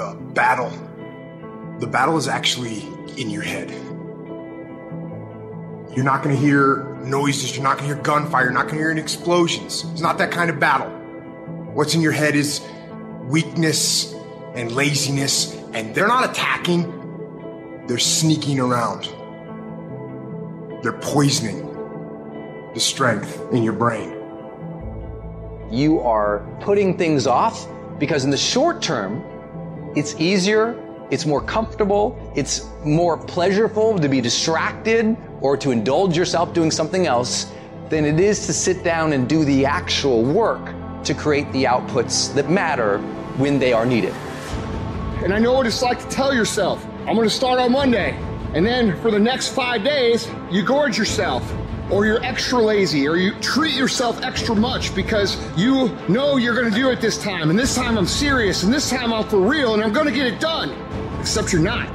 the battle, the battle is actually in your head. You're not going to hear noises. You're not going to hear gunfire. You're not going to hear any explosions. It's not that kind of battle. What's in your head is weakness and laziness, and they're not attacking, they're sneaking around. They're poisoning the strength in your brain. You are putting things off because in the short term, it's easier, it's more comfortable, it's more pleasurable to be distracted or to indulge yourself doing something else than it is to sit down and do the actual work to create the outputs that matter when they are needed. And I know what it's like to tell yourself, I'm gonna start on Monday. And then for the next five days, you gorge yourself, or you're extra lazy, or you treat yourself extra much because you know you're gonna do it this time. And this time I'm serious, and this time I'm for real, and I'm gonna get it done. Except you're not.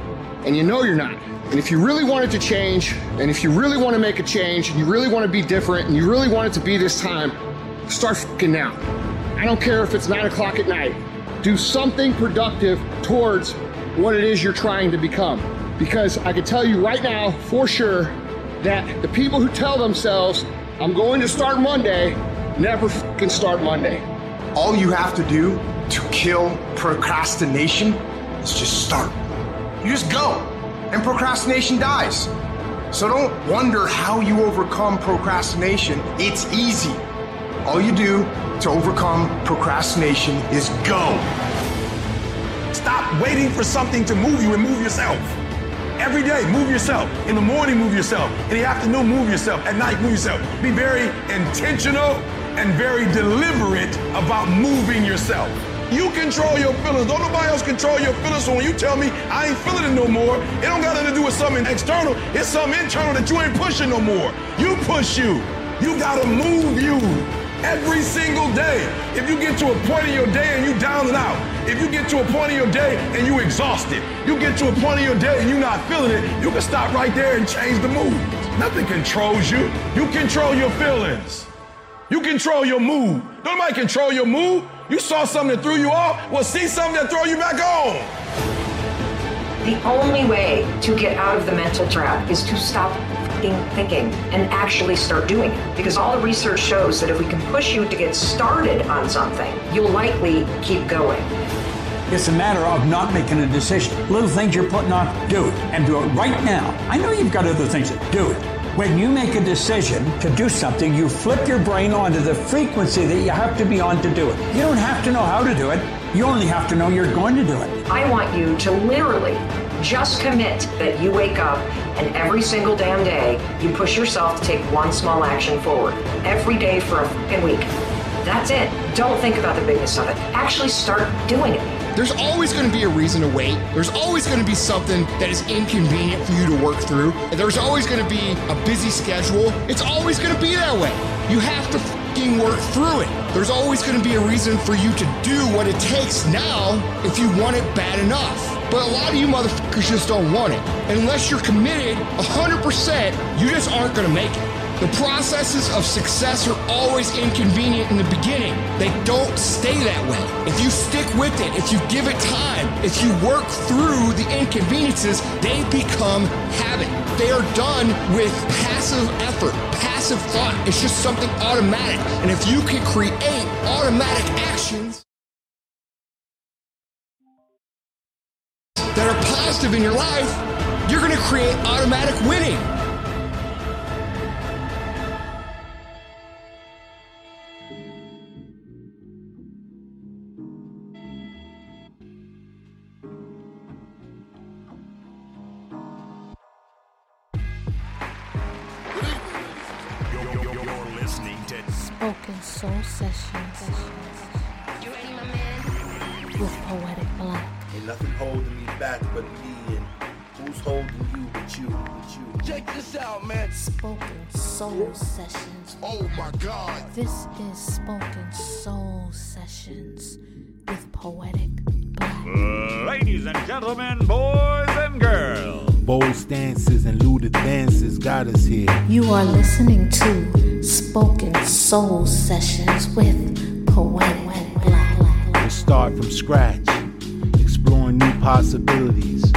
And you know you're not. And if you really want it to change, and if you really want to make a change, and you really want to be different, and you really want it to be this time, start fucking now. I don't care if it's nine o'clock at night. Do something productive towards what it is you're trying to become. Because I can tell you right now for sure that the people who tell themselves, I'm going to start Monday, never fucking start Monday. All you have to do to kill procrastination is just start. You just go, and procrastination dies. So don't wonder how you overcome procrastination. It's easy. All you do to overcome procrastination is go. Stop waiting for something to move you and move yourself. Every day, move yourself. In the morning, move yourself. In the afternoon, move yourself. At night, move yourself. Be very intentional and very deliberate about moving yourself. You control your feelings. Don't nobody else control your feelings. So when you tell me I ain't feeling it no more, it don't got nothing to do with something external. It's something internal that you ain't pushing no more. You push you. You gotta move you every single day. If you get to a point in your day and you down and out, if you get to a point in your day and you exhausted, you get to a point in your day and you're not feeling it, you can stop right there and change the mood. Nothing controls you. You control your feelings. You control your mood. Don't Nobody control your mood. You saw something that threw you off. Well, see something that throw you back on. The only way to get out of the mental trap is to stop thinking and actually start doing it. Because all the research shows that if we can push you to get started on something, you'll likely keep going. It's a matter of not making a decision. Little things you're putting off, do it. And do it right now. I know you've got other things to do it. When you make a decision to do something, you flip your brain onto the frequency that you have to be on to do it. You don't have to know how to do it. You only have to know you're going to do it. I want you to literally just commit that you wake up and every single damn day you push yourself to take one small action forward. Every day for a fucking week. That's it. Don't think about the bigness of it. Actually start doing it. There's always going to be a reason to wait. There's always going to be something that is inconvenient for you to work through. And There's always going to be a busy schedule. It's always going to be that way. You have to fucking work through it. There's always going to be a reason for you to do what it takes now if you want it bad enough. But a lot of you motherfuckers just don't want it. Unless you're committed 100%, you just aren't going to make it. The processes of success are always inconvenient in the beginning. They don't stay that way. If you stick with it, if you give it time, if you work through the inconveniences, they become habit. They are done with passive effort, passive thought. It's just something automatic. And if you can create automatic actions, that are positive in your life, you're going to create automatic winning. Soul Sessions with Poetic Black. Ain't nothing holding me back but me and who's holding you but you, but you. Check this out, man. Spoken Soul Sessions. Oh my God. This is Spoken Soul Sessions with Poetic Black. Ladies and gentlemen, boys and girls. Bold stances and lewd advances got us here. You are listening to Spoken Soul Sessions with Poetic Black. We start from scratch, exploring new possibilities.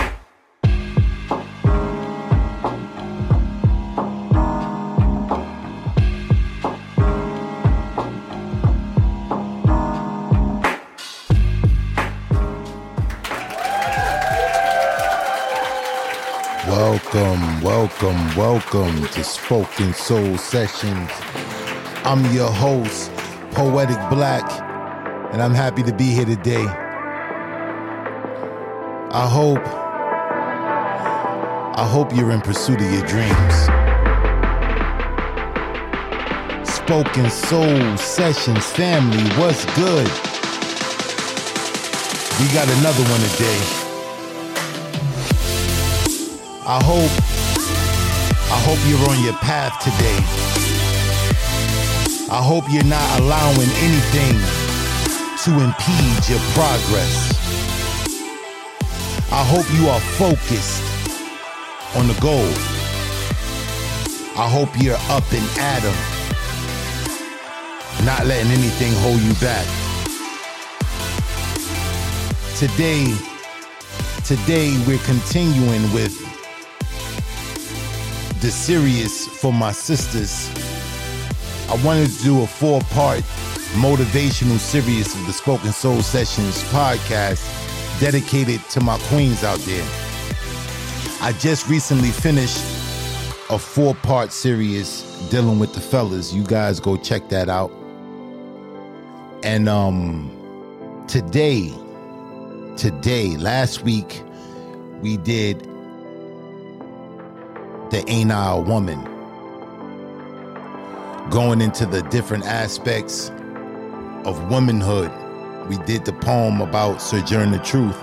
Welcome, welcome, to Spoken Soul Sessions. I'm your host, Poetic Black, and I'm happy to be here today. I hope I hope you're in pursuit of your dreams. Spoken Soul Sessions family, what's good? We got another one today. I hope I hope you're on your path today. I hope you're not allowing anything to impede your progress. I hope you are focused on the goal. I hope you're up and at 'em, not letting anything hold you back. Today, today we're continuing with the series for my sisters. I wanted to do a four part motivational series of the Spoken Soul Sessions podcast dedicated to my queens out there. I just recently finished a four part series dealing with the fellas. You guys go check that out. And um today, today, last week, we did the Ain't I a Woman. Going into the different aspects of womanhood. We did the poem about Sojourner Truth.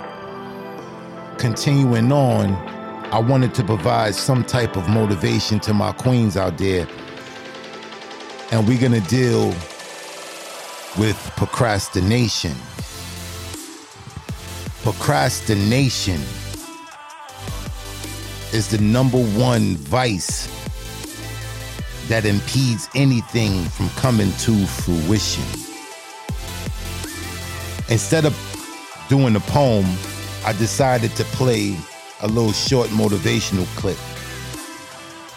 Continuing on, I wanted to provide some type of motivation to my queens out there. And we're gonna deal with procrastination. Procrastination is the number one vice that impedes anything from coming to fruition. Instead of doing a poem, I decided to play a little short motivational clip.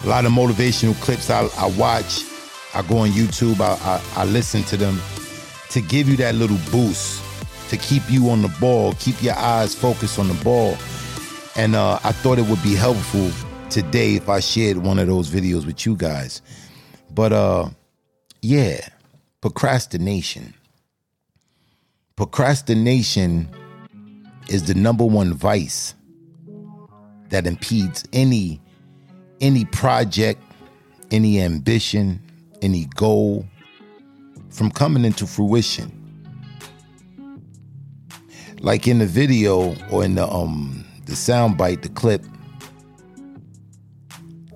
A lot of motivational clips I, I watch, I go on YouTube, I, I, I listen to them to give you that little boost, to keep you on the ball, keep your eyes focused on the ball. And uh, I thought it would be helpful today if I shared one of those videos with you guys. But uh, yeah, procrastination. Procrastination is the number one vice that impedes any any project, any ambition, any goal from coming into fruition. Like in the video or in the um the sound bite, the clip,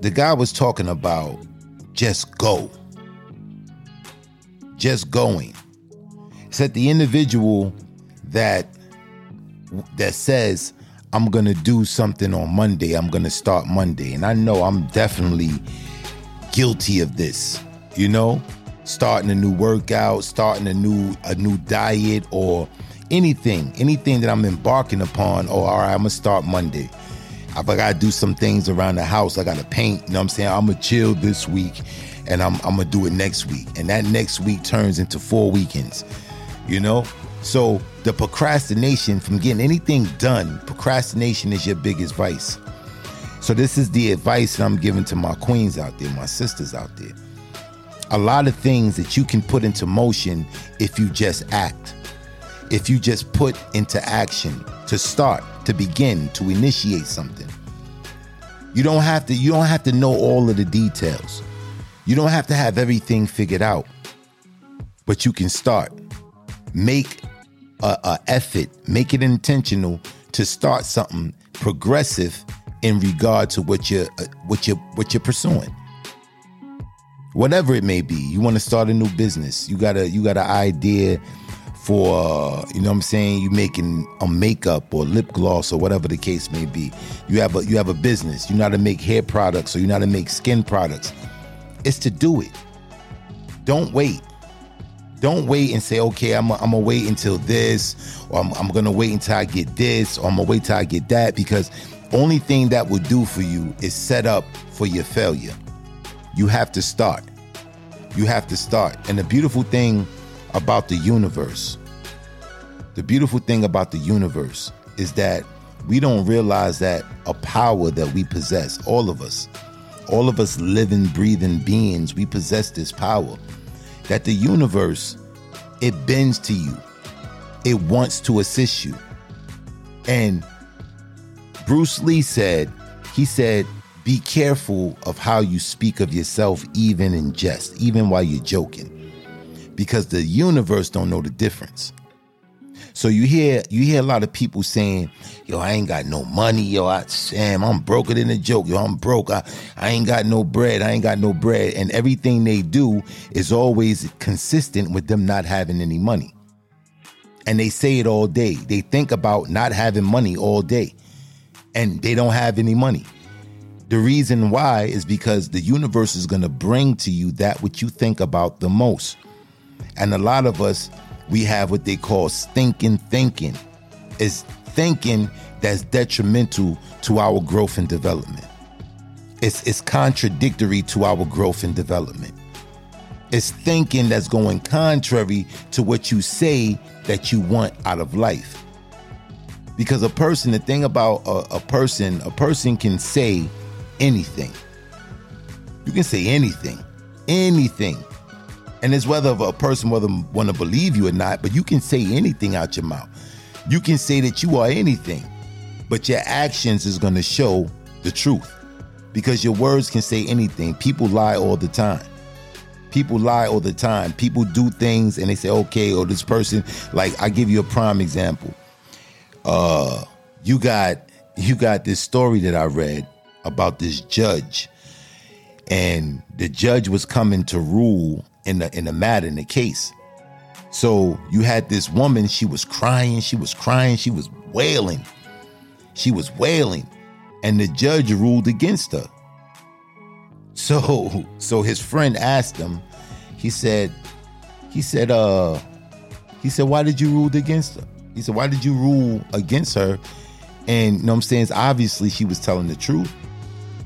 the guy was talking about just go. Just going. He said the individual that that says I'm to do something on Monday, I'm to start Monday. And I know I'm definitely guilty of this. You know, starting a new workout, starting a new a new diet or anything, anything that I'm embarking upon, oh, all right, I'm gonna start Monday. If I gotta do some things around the house, I gotta paint, you know what I'm saying? I'm gonna chill this week and I'm, I'm gonna do it next week. And that next week turns into four weekends, you know? So the procrastination from getting anything done, procrastination is your biggest vice. So this is the advice that I'm giving to my queens out there, my sisters out there. A lot of things that you can put into motion if you just act if you just put into action to start, to begin, to initiate something. You don't have to you don't have to know all of the details. You don't have to have everything figured out. But you can start. Make a, a effort, make it intentional to start something progressive in regard to what you're uh, what you're what you're pursuing whatever it may be you want to start a new business you got a you got an idea for uh, you know what I'm saying you making a makeup or lip gloss or whatever the case may be. You have a you have a business. You know how to make hair products or you know how to make skin products. It's to do it. Don't wait. Don't wait and say, okay, I'm, gonna wait until this, or I'm, I'm gonna wait until I get this, or I'm gonna wait till I get that, because only thing that will do for you is set up for your failure. You have to start. You have to start. And the beautiful thing about the universe, the beautiful thing about the universe is that we don't realize that a power that we possess, all of us, all of us living, breathing beings, we possess this power. That the universe, it bends to you, it wants to assist you. And Bruce Lee said, he said, be careful of how you speak of yourself, even in jest, even while you're joking, because the universe don't know the difference. So you hear you hear a lot of people saying, "Yo, I ain't got no money. Yo, I, Sam, I'm broker than a joke. Yo, I'm broke. I, I ain't got no bread. I ain't got no bread." And everything they do is always consistent with them not having any money. And they say it all day. They think about not having money all day, and they don't have any money. The reason why is because the universe is going to bring to you that which you think about the most. And a lot of us, we have what they call stinking thinking. It's thinking that's detrimental to our growth and development. It's, it's contradictory to our growth and development. It's thinking that's going contrary to what you say that you want out of life. Because a person, the thing about a, a person, a person can say, anything. You can say anything, anything. And it's whether a person whether want to believe you or not, but you can say anything out your mouth. You can say that you are anything, but your actions is going to show the truth. Because your words can say anything. People lie all the time. People lie all the time. People do things and they say, okay, or this person, like I give you a prime example. Uh you got you got this story that I read about this judge, and the judge was coming to rule in the in the matter in the case. So you had this woman, she was crying, she was crying, she was wailing. She was wailing, and the judge ruled against her. So so his friend asked him, he said, he said, uh, he said, why did you rule against her? He said, why did you rule against her? And you know what I'm saying? It's obviously she was telling the truth.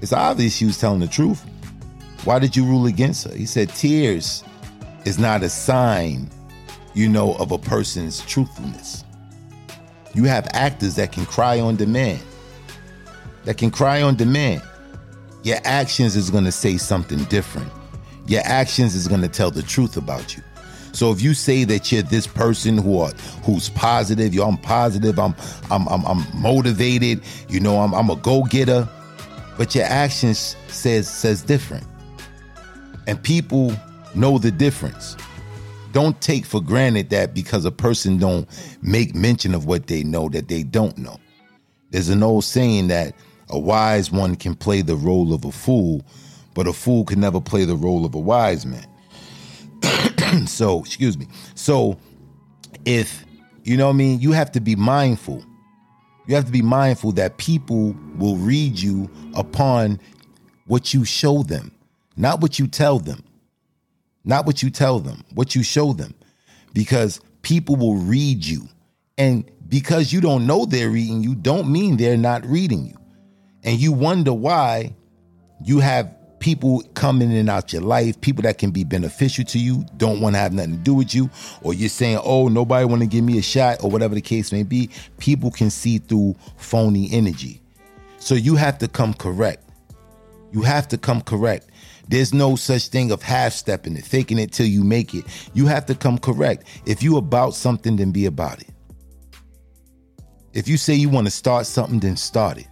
It's obvious she was telling the truth. Why did you rule against her? He said, Tears is not a sign, you know, of a person's truthfulness. You have actors that can cry on demand, that can cry on demand. Your actions is going to say something different. Your actions is going to tell the truth about you. So if you say that you're this person who are who's positive, yo, I'm positive, I'm I'm I'm, I'm motivated, you know, I'm I'm a go-getter, but your actions says says different. And people know the difference. Don't take for granted that because a person don't make mention of what they know that they don't know. There's an old saying that a wise one can play the role of a fool, but a fool can never play the role of a wise man. so, excuse me. So, if you know what I mean, you have to be mindful. You have to be mindful that people will read you upon what you show them, not what you tell them. Not what you tell them, what you show them. Because people will read you. And because you don't know they're reading you, don't mean they're not reading you. And you wonder why you have people coming in and out your life, people that can be beneficial to you, don't want to have nothing to do with you, or you're saying, "Oh, nobody want to give me a shot," or whatever the case may be. People can see through phony energy, so you have to come correct. You have to come correct. There's no such thing of half stepping it, faking it till you make it. You have to come correct. If you about something, then be about it. If you say you want to start something, then start it.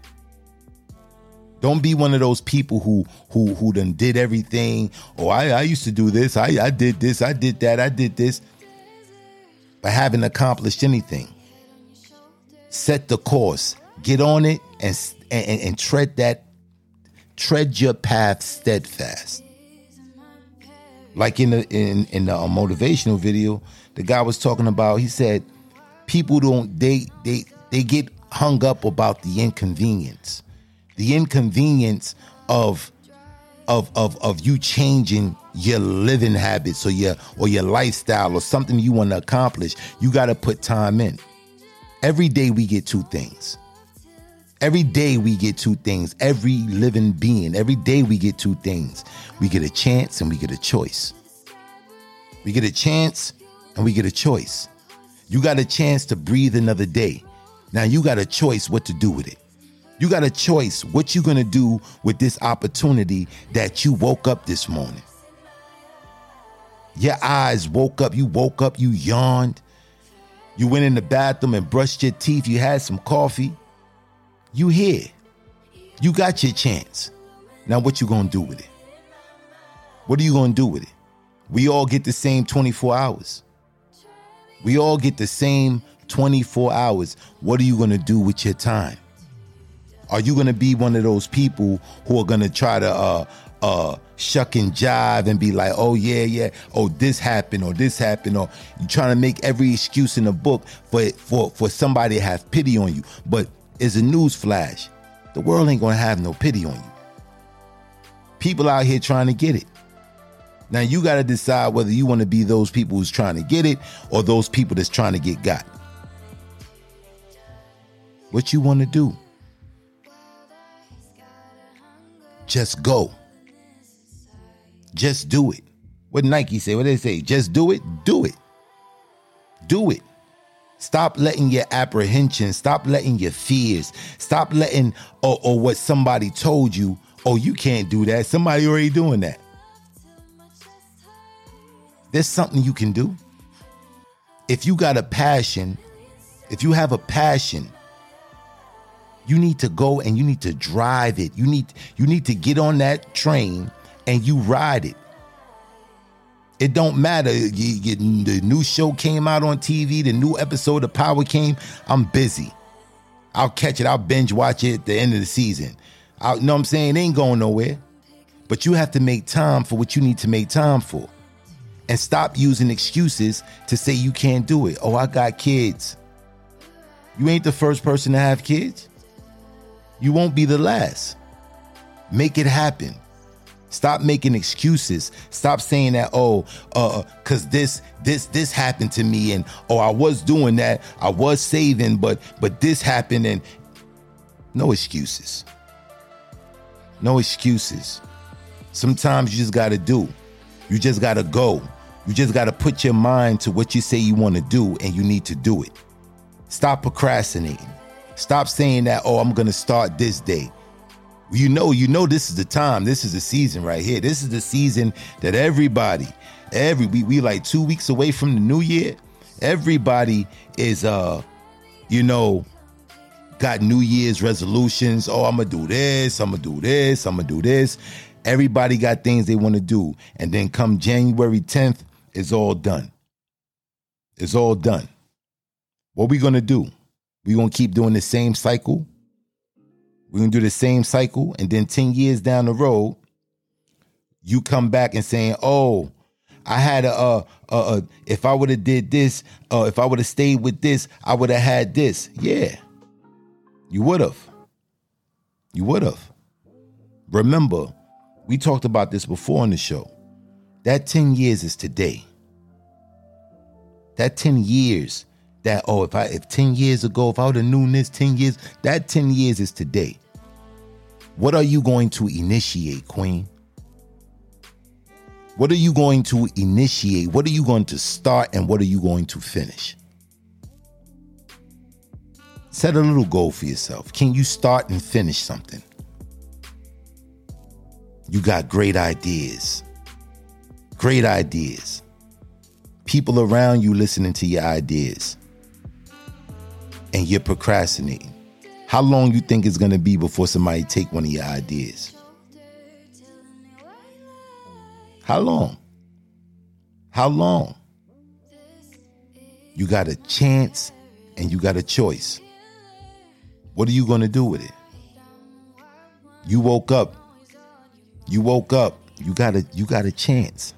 Don't be one of those people who who who done did everything. Oh, I, I used to do this. I, I did this. I did that. I did this. But haven't accomplished anything. Set the course. Get on it and and, and tread that tread your path steadfast. Like in the in in the uh, motivational video, the guy was talking about. He said, people don't they they they get hung up about the inconvenience, the inconvenience of of of of you changing your living habits or your or your lifestyle or something you want to accomplish, you got to put time in. Every day we get two things. Every day we get two things. Every living being, every day we get two things. We get a chance and we get a choice. We get a chance and we get a choice. You got a chance to breathe another day. Now you got a choice what to do with it. You got a choice what you're going to do with this opportunity that you woke up this morning. Your eyes woke up, you woke up, you yawned. You went in the bathroom and brushed your teeth, you had some coffee. You here. You got your chance. Now what you going to do with it? What are you going to do with it? We all get the same 24 hours. We all get the same 24 hours. What are you going to do with your time? Are you going to be one of those people who are going to try to uh uh shuck and jive and be like, "Oh yeah, yeah, oh this happened or this happened," or you trying to make every excuse in the book for for for somebody to have pity on you. But it's a news flash. The world ain't to have no pity on you. People out here trying to get it. Now you got to decide whether you want to be those people who's trying to get it or those people that's trying to get got. What you want to do? Just go. Just do it. What Nike say? What they say? Just do it. Do it. Do it. Stop letting your apprehension, stop letting your fears, stop letting or, or what somebody told you, oh, you can't do that. Somebody already doing that. There's something you can do. If you got a passion, if you have a passion, you need to go and you need to drive it. You need you need to get on that train and you ride it. It don't matter. You, you, the new show came out on TV. The new episode of Power came. I'm busy. I'll catch it. I'll binge watch it at the end of the season. I you know what I'm saying? It ain't going nowhere. But you have to make time for what you need to make time for. And stop using excuses to say you can't do it. Oh, I got kids. You ain't the first person to have kids. You won't be the last. Make it happen. Stop making excuses. Stop saying that, oh, uh, cause this, this, this happened to me, and oh, I was doing that. I was saving, but but this happened, and no excuses. No excuses. Sometimes you just gotta do. You just gotta go. You just gotta put your mind to what you say you want to do, and you need to do it. Stop procrastinating. Stop saying that, oh, I'm gonna start this day. You know, you know this is the time. This is the season right here. This is the season that everybody, every we we like two weeks away from the new year. Everybody is uh, you know, got New Year's resolutions. Oh, I'm gonna do this, I'm gonna do this, I'm gonna do this. Everybody got things they want to do. And then come January 10th, it's all done. It's all done. What we gonna do? We gonna keep doing the same cycle we're gonna do the same cycle, and then 10 years down the road, you come back and saying, Oh, I had a, if I would have did this, uh, if I would have stayed with this, I would have had this. Yeah, you would have. You would have. Remember, we talked about this before on the show. That 10 years is today. That 10 years that oh if I if 10 years ago if I would have known this 10 years that 10 years is today. What are you going to initiate, Queen? What are you going to initiate? What are you going to start and what are you going to finish? Set a little goal for yourself. Can you start and finish something? You got great ideas. Great ideas. People around you listening to your ideas and you're procrastinating. How long you think it's to be before somebody take one of your ideas? How long? How long? You got a chance and you got a choice. What are you going to do with it? You woke up. You woke up. You got a you got a chance.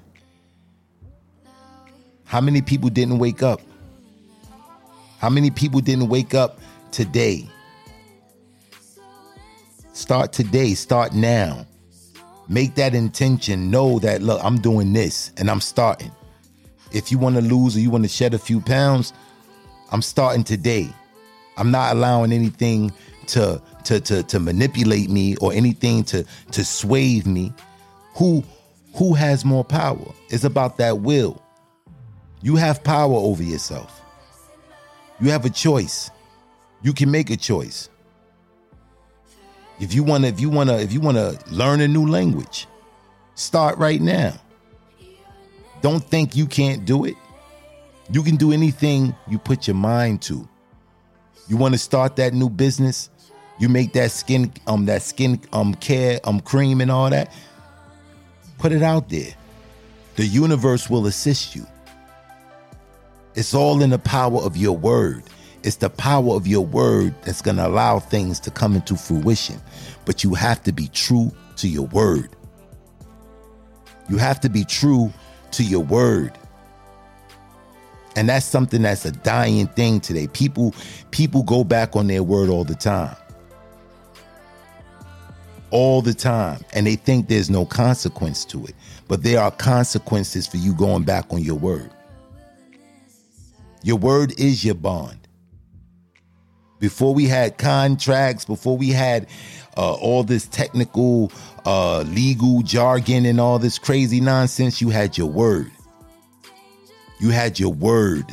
How many people didn't wake up? How many people didn't wake up today? Start today, start now. Make that intention. Know that, look, I'm doing this and I'm starting. If you want to lose or you want to shed a few pounds, I'm starting today. I'm not allowing anything to to to to manipulate me or anything to to sway me. Who who has more power? It's about that will. You have power over yourself. You have a choice. You can make a choice. If you want to if you want to if you want to learn a new language, start right now. Don't think you can't do it. You can do anything you put your mind to. You want to start that new business? You make that skin um that skin um care um cream and all that. Put it out there. The universe will assist you. It's all in the power of your word. It's the power of your word that's going to allow things to come into fruition. But you have to be true to your word. You have to be true to your word. And that's something that's a dying thing today. People people go back on their word all the time. All the time. And they think there's no consequence to it. But there are consequences for you going back on your word. Your word is your bond. Before we had contracts, before we had uh, all this technical, uh, legal jargon and all this crazy nonsense, you had your word. You had your word.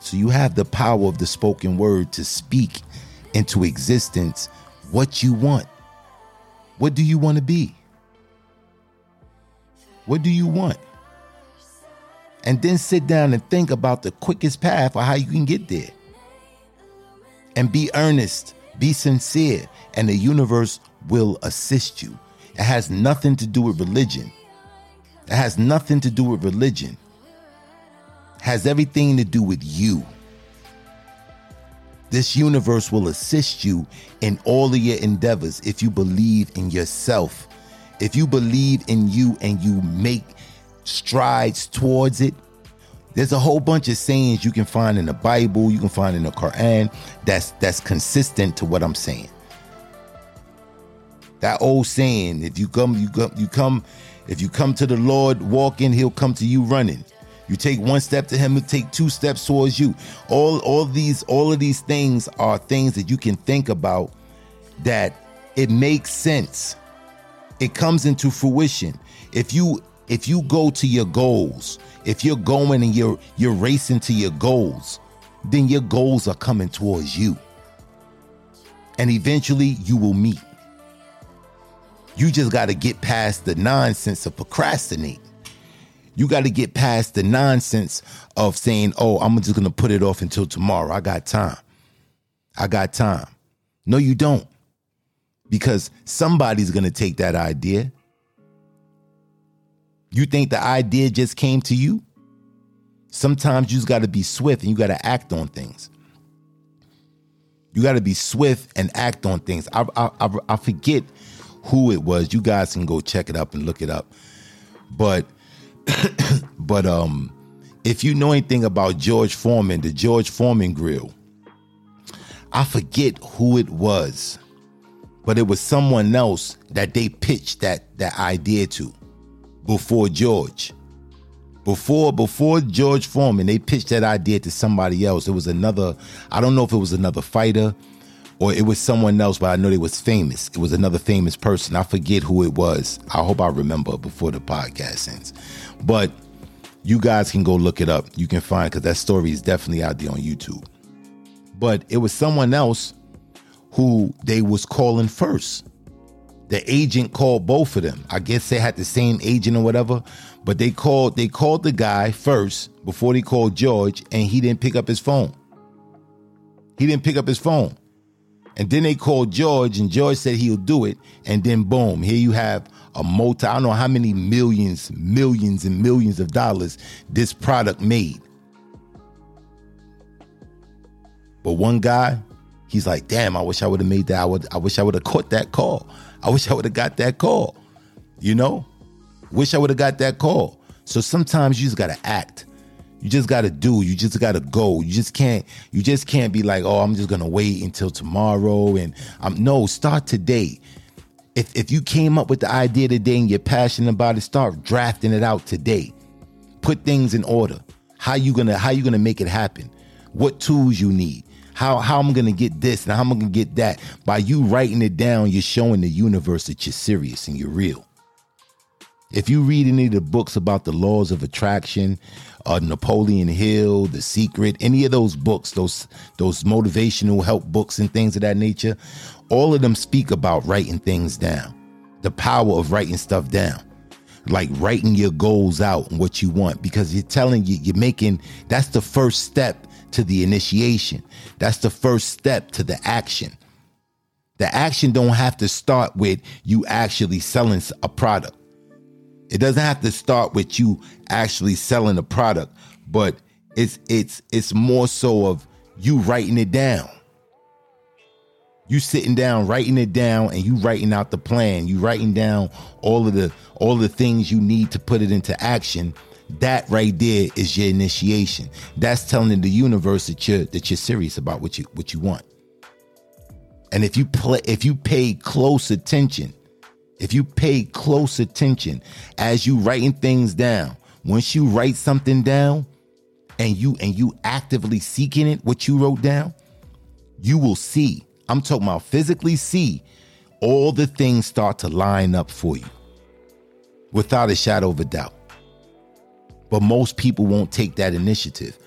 So you have the power of the spoken word to speak into existence what you want. What do you want to be? What do you want? And then sit down and think about the quickest path or how you can get there. And be earnest, be sincere, and the universe will assist you. It has nothing to do with religion. It has nothing to do with religion. It has everything to do with you. This universe will assist you in all of your endeavors if you believe in yourself. If you believe in you and you make strides towards it, there's a whole bunch of sayings you can find in the Bible, you can find in the Quran that's that's consistent to what I'm saying. That old saying, if you come you come you come if you come to the Lord walking, he'll come to you running. You take one step to him, he'll take two steps towards you. All all these all of these things are things that you can think about that it makes sense. It comes into fruition. If you if you go to your goals, if you're going and you're you're racing to your goals, then your goals are coming towards you. And eventually you will meet. You just got to get past the nonsense of procrastinating. You got to get past the nonsense of saying, oh, I'm just going to put it off until tomorrow. I got time. I got time. No, you don't. Because somebody's going to take that idea. You think the idea just came to you? Sometimes you just got to be swift and you got to act on things. You got to be swift and act on things. I, I, I, I forget who it was. You guys can go check it up and look it up. But but um if you know anything about George Foreman, the George Foreman grill, I forget who it was, but it was someone else that they pitched that that idea to before George. Before before George Foreman, they pitched that idea to somebody else. It was another, I don't know if it was another fighter or it was someone else, but I know they was famous. It was another famous person. I forget who it was. I hope I remember before the podcast ends. But you guys can go look it up. You can find because that story is definitely out there on YouTube. But it was someone else who they was calling first. The agent called both of them. I guess they had the same agent or whatever, but they called they called the guy first before they called George, and he didn't pick up his phone. He didn't pick up his phone. And then they called George, and George said he'll do it. And then boom, here you have a multi, I don't know how many millions, millions, and millions of dollars this product made. But one guy, he's like, damn, I wish I would have made that. I would I wish I would have caught that call. I wish I would have got that call. You know? Wish I would have got that call. So sometimes you just gotta act. You just got to do. You just got to go. You just can't. You just can't be like, oh, I'm just gonna wait until tomorrow. And I'm no. Start today. If if you came up with the idea today and you're passionate about it, start drafting it out today. Put things in order. How you gonna How you gonna make it happen? What tools you need? How how I'm gonna get this and how am I'm gonna get that? By you writing it down, you're showing the universe that you're serious and you're real. If you read any of the books about the laws of attraction, uh, Napoleon Hill, The Secret, any of those books, those those motivational help books and things of that nature, all of them speak about writing things down. The power of writing stuff down. Like writing your goals out and what you want because you're telling you you're making that's the first step to the initiation. That's the first step to the action. The action don't have to start with you actually selling a product. It doesn't have to start with you actually selling a product, but it's it's it's more so of you writing it down. You sitting down, writing it down, and you writing out the plan. You writing down all of the all the things you need to put it into action. That right there is your initiation. That's telling the universe that you're that you're serious about what you what you want. And if you play if you pay close attention if you pay close attention as you writing things down, once you write something down and you and you actively seeking it, what you wrote down, you will see. I'm talking about physically see all the things start to line up for you without a shadow of a doubt. But most people won't take that initiative.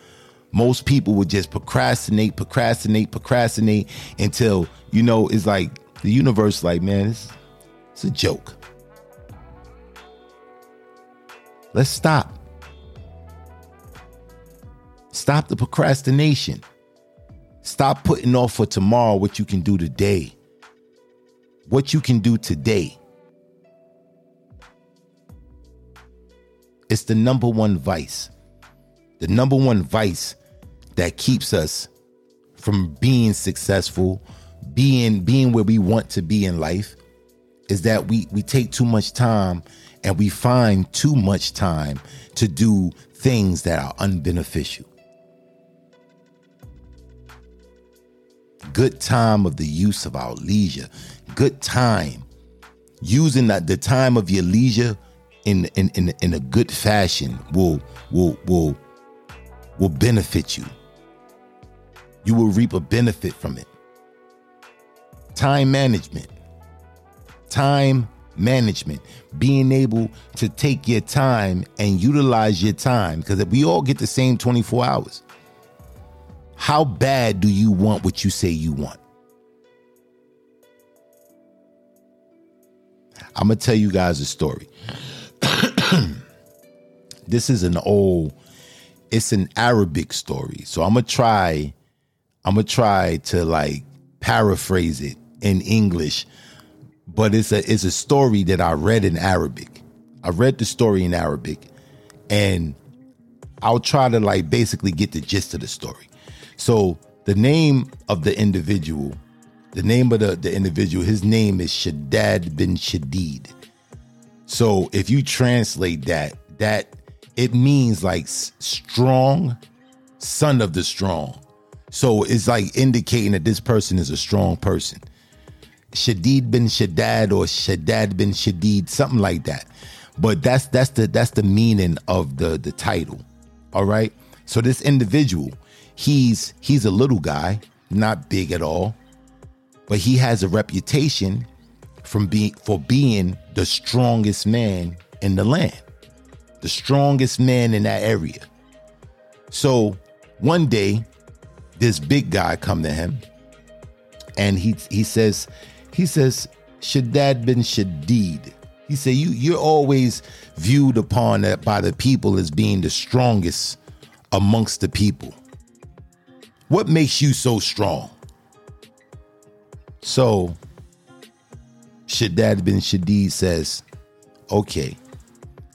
Most people would just procrastinate, procrastinate, procrastinate until, you know, it's like the universe, like, man, it's it's a joke. Let's stop. Stop the procrastination. Stop putting off for tomorrow what you can do today. What you can do today. It's the number one vice. The number one vice that keeps us from being successful, being being where we want to be in life, is that we we take too much time and we find too much time to do things that are unbeneficial. Good time of the use of our leisure. Good time. Using that the time of your leisure in in in, in a good fashion will will will will benefit you. You will reap a benefit from it. Time management time management, being able to take your time and utilize your time because we all get the same 24 hours. How bad do you want what you say you want? I'm going to tell you guys a story. this is an old it's an Arabic story. So I'm to try I'm to try to like paraphrase it in English but it's a it's a story that I read in Arabic. I read the story in Arabic, and I'll try to like basically get the gist of the story. So the name of the individual, the name of the, the individual, his name is Shaddad bin Shadid. So if you translate that, that it means like strong, son of the strong. So it's like indicating that this person is a strong person. Shadid bin Shaddad or Shaddad bin Shadid, something like that. But that's that's the that's the meaning of the the title. All right. So this individual, he's he's a little guy, not big at all, but he has a reputation from being for being the strongest man in the land, the strongest man in that area. So one day, this big guy come to him, and he he says, he says, Shaddad bin Shadid. He said, you, you're always viewed upon uh, by the people as being the strongest amongst the people. What makes you so strong? So, Shaddad bin Shadid says, okay.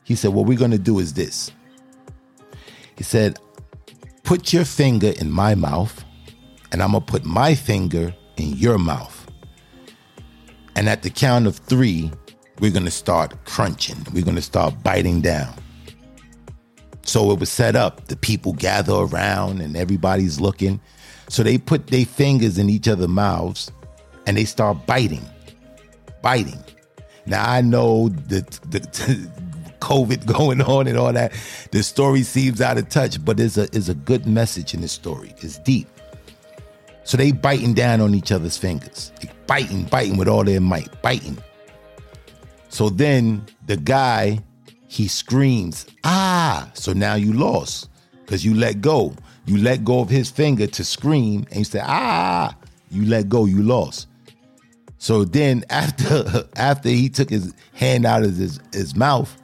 He said, what we're going to do is this. He said, put your finger in my mouth, and I'm going to put my finger in your mouth. And at the count of three, we're going to start crunching. We're going to start biting down. So it was set up. The people gather around and everybody's looking. So they put their fingers in each other's mouths and they start biting, biting. Now I know that the, COVID going on and all that. The story seems out of touch, but it's a is a good message in the story. It's deep. So they biting down on each other's fingers, they biting, biting with all their might, biting. So then the guy he screams, ah. So now you lost because you let go. You let go of his finger to scream and you say, ah. You let go, you lost. So then after after he took his hand out of his, his mouth,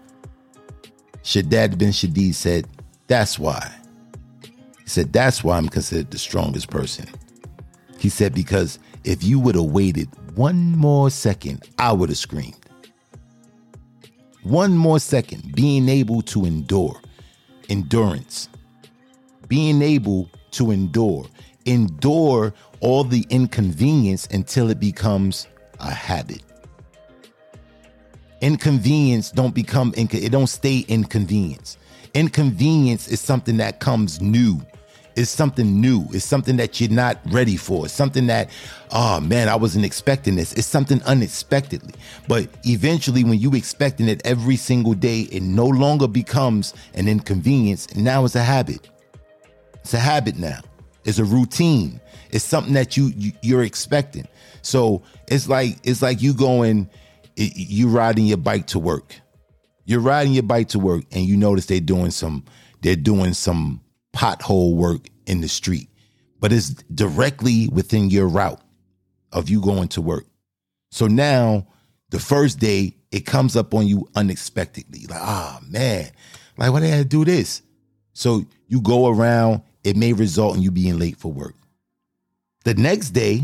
Shaddad bin Shadid said, That's why. He said, That's why I'm considered the strongest person. He said, Because if you would have waited one more second, I would have screamed one more second, being able to endure, endurance, being able to endure, endure all the inconvenience until it becomes a habit. Inconvenience don't become inco- it don't stay inconvenience. Inconvenience is something that comes new it's something new. It's something that you're not ready for. It's something that, oh man, I wasn't expecting this. It's something unexpectedly. But eventually, when you expecting it every single day, it no longer becomes an inconvenience. And now it's a habit. It's a habit now. It's a routine. It's something that you, you you're expecting. So it's like it's like you going, you riding your bike to work. You're riding your bike to work, and you notice they're doing some they're doing some pothole work in the street, but it's directly within your route of you going to work. So now the first day it comes up on you unexpectedly. Like, ah oh, man, like why did I do this? So you go around, it may result in you being late for work. The next day,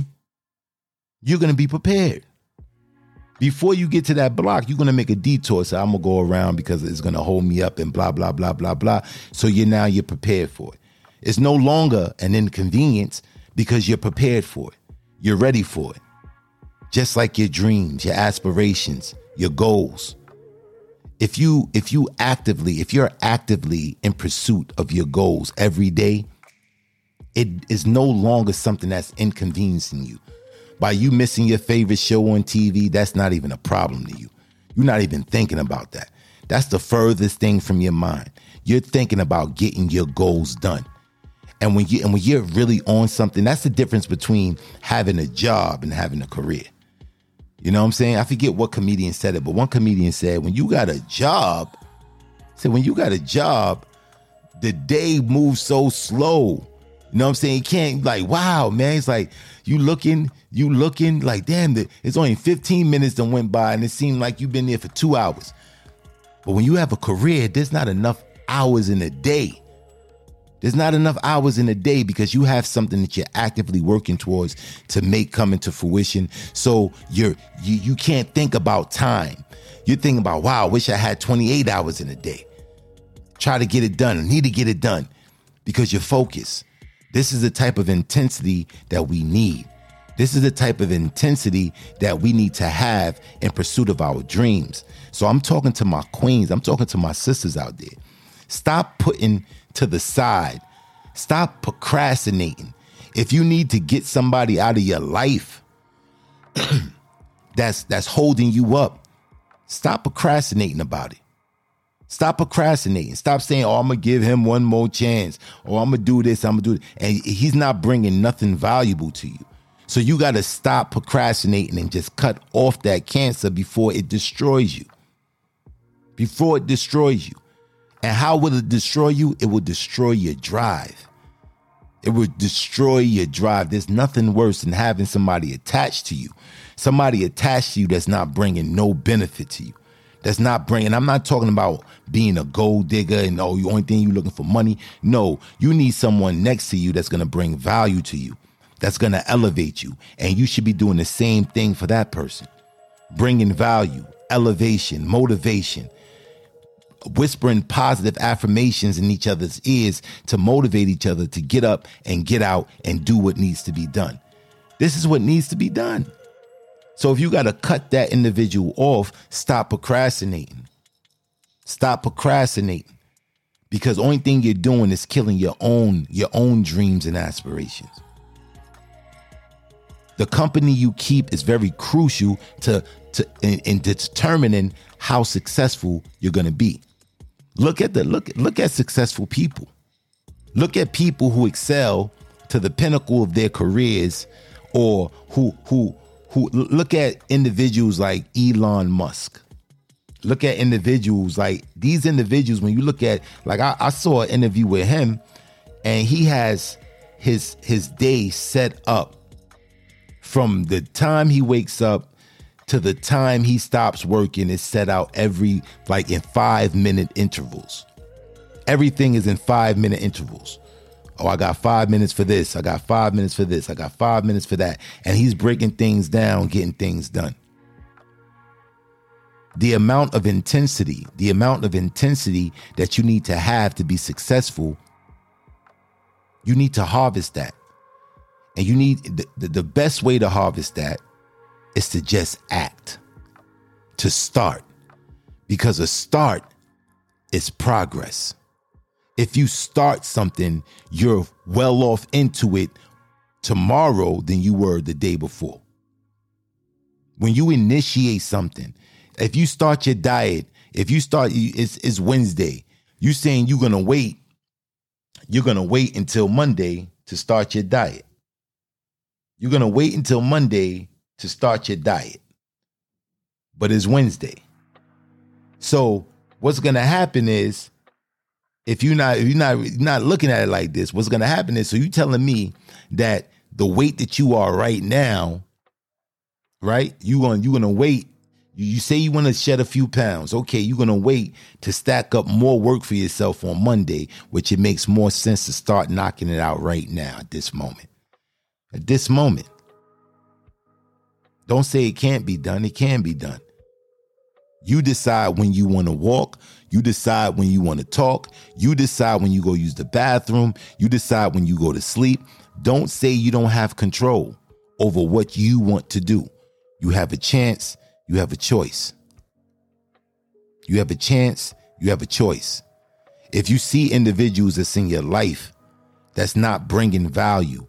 you're gonna be prepared. Before you get to that block, you're gonna make a detour. So I'm gonna go around because it's gonna hold me up and blah, blah, blah, blah, blah. So you're now you're prepared for it. It's no longer an inconvenience because you're prepared for it. You're ready for it. Just like your dreams, your aspirations, your goals. If you if you actively, if you're actively in pursuit of your goals every day, it is no longer something that's inconveniencing you. By you missing your favorite show on TV, that's not even a problem to you. You're not even thinking about that. That's the furthest thing from your mind. You're thinking about getting your goals done. And when you and when you're really on something, that's the difference between having a job and having a career. You know what I'm saying? I forget what comedian said it, but one comedian said, when you got a job, said when you got a job, the day moves so slow. You know what I'm saying? You can't like, wow, man. It's like you looking, you looking like, damn, it's only 15 minutes that went by and it seemed like you've been there for two hours. But when you have a career, there's not enough hours in a day there's not enough hours in a day because you have something that you're actively working towards to make come into fruition. So you're you you can't think about time. You're thinking about, wow, I wish I had 28 hours in a day. Try to get it done. I need to get it done because you're focused. This is the type of intensity that we need. This is the type of intensity that we need to have in pursuit of our dreams. So I'm talking to my queens, I'm talking to my sisters out there. Stop putting to the side. Stop procrastinating. If you need to get somebody out of your life that's that's holding you up, stop procrastinating about it. Stop procrastinating. Stop saying, "Oh, I'm gonna give him one more chance," oh, or "I'm gonna do this." I'm gonna do it, and he's not bringing nothing valuable to you. So you got to stop procrastinating and just cut off that cancer before it destroys you. Before it destroys you. And how will it destroy you? It will destroy your drive. It will destroy your drive. There's nothing worse than having somebody attached to you. Somebody attached to you that's not bringing no benefit to you. That's not bringing, I'm not talking about being a gold digger and oh, the only thing you're looking for money. No, you need someone next to you that's going to bring value to you, that's going to elevate you. And you should be doing the same thing for that person. Bringing value, elevation, motivation, whispering positive affirmations in each other's ears to motivate each other to get up and get out and do what needs to be done. This is what needs to be done. So if you got to cut that individual off, stop procrastinating. Stop procrastinating. because only thing you're doing is killing your own your own dreams and aspirations the company you keep is very crucial to, to in, in determining how successful you're going to be look at the look look at successful people. Look at people who excel to the pinnacle of their careers or who who who look at individuals like Elon Musk. Look at individuals like these individuals when you look at like I, I, saw an interview with him and he has his his day set up from the time he wakes up to the time he stops working is set out every like in five minute intervals. Everything is in five minute intervals. Oh i got five minutes for this. I got five minutes for this. I got five minutes for that. And he's breaking things down getting things done. The amount of intensity, the amount of intensity that you need to have to be successful, you need to harvest that. And you need the, the, the best way to harvest that is to just act, to start. Because a start is progress. If you start something, you're well off into it tomorrow than you were the day before. When you initiate something, if you start your diet, if you start, it's, it's Wednesday, you're saying you're gonna wait, you're gonna wait until Monday to start your diet. You're gonna wait until Monday to start your diet. But it's Wednesday. So what's gonna happen is if you're not if you're not not looking at it like this, what's gonna happen is so you telling me that the weight that you are right now, right? You going you gonna wait you say you want to shed a few pounds. Okay, you're going to wait to stack up more work for yourself on Monday, which it makes more sense to start knocking it out right now at this moment. At this moment. Don't say it can't be done. It can be done. You decide when you want to walk. You decide when you want to talk. You decide when you go use the bathroom. You decide when you go to sleep. Don't say you don't have control over what you want to do. You have a chance you have a choice. You have a chance, you have a choice. If you see individuals that's in your life that's not bringing value,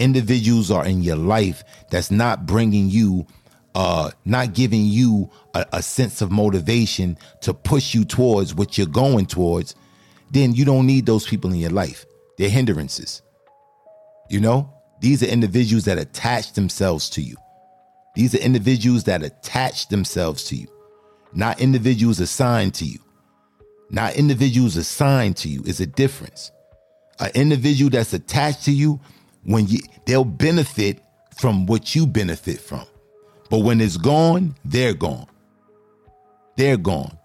individuals are in your life that's not bringing you uh not giving you a, a, sense of motivation to push you towards what you're going towards then you don't need those people in your life they're hindrances you know these are individuals that attach themselves to you these are individuals that attach themselves to you, not individuals assigned to you. Not individuals assigned to you is a difference. An individual that's attached to you, when you they'll benefit from what you benefit from. But when it's gone, they're gone. They're gone.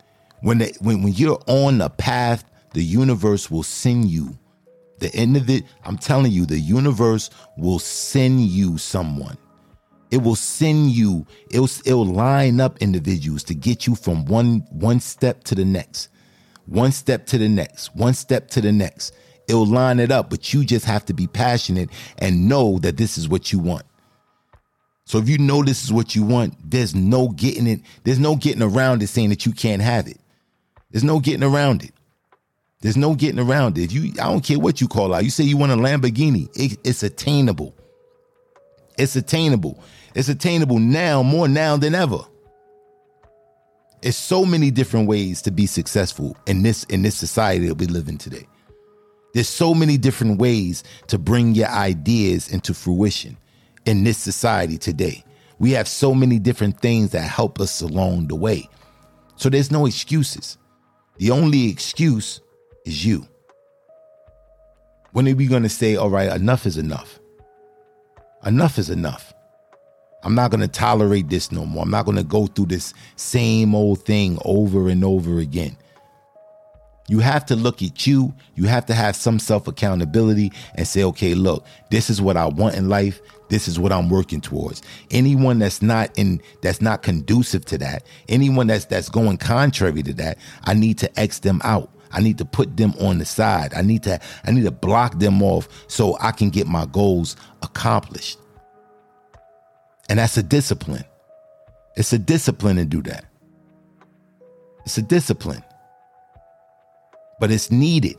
When they, when when you're on the path, the universe will send you the end of it. I'm telling you, the universe will send you someone it will send you, it'll, it'll line up individuals to get you from one one step to the next, one step to the next, one step to the next. It'll line it up, but you just have to be passionate and know that this is what you want. So if you know this is what you want, there's no getting it, there's no getting around it saying that you can't have it. There's no getting around it. There's no getting around it. If you, I don't care what you call out. You say you want a Lamborghini, it, it's attainable. It's attainable. It's attainable now, more now than ever. It's so many different ways to be successful in this in this society that we live in today. There's so many different ways to bring your ideas into fruition in this society today. We have so many different things that help us along the way. So there's no excuses. The only excuse is you. When are we going to say, all right, enough is enough? enough is enough. I'm not going to tolerate this no more. I'm not going to go through this same old thing over and over again. You have to look at you. You have to have some self accountability and say, okay, look, this is what I want in life. This is what I'm working towards. Anyone that's not in, that's not conducive to that, anyone that's, that's going contrary to that, I need to X them out. I need to put them on the side. I need to I need to block them off so I can get my goals accomplished. And that's a discipline. It's a discipline to do that. It's a discipline. But it's needed.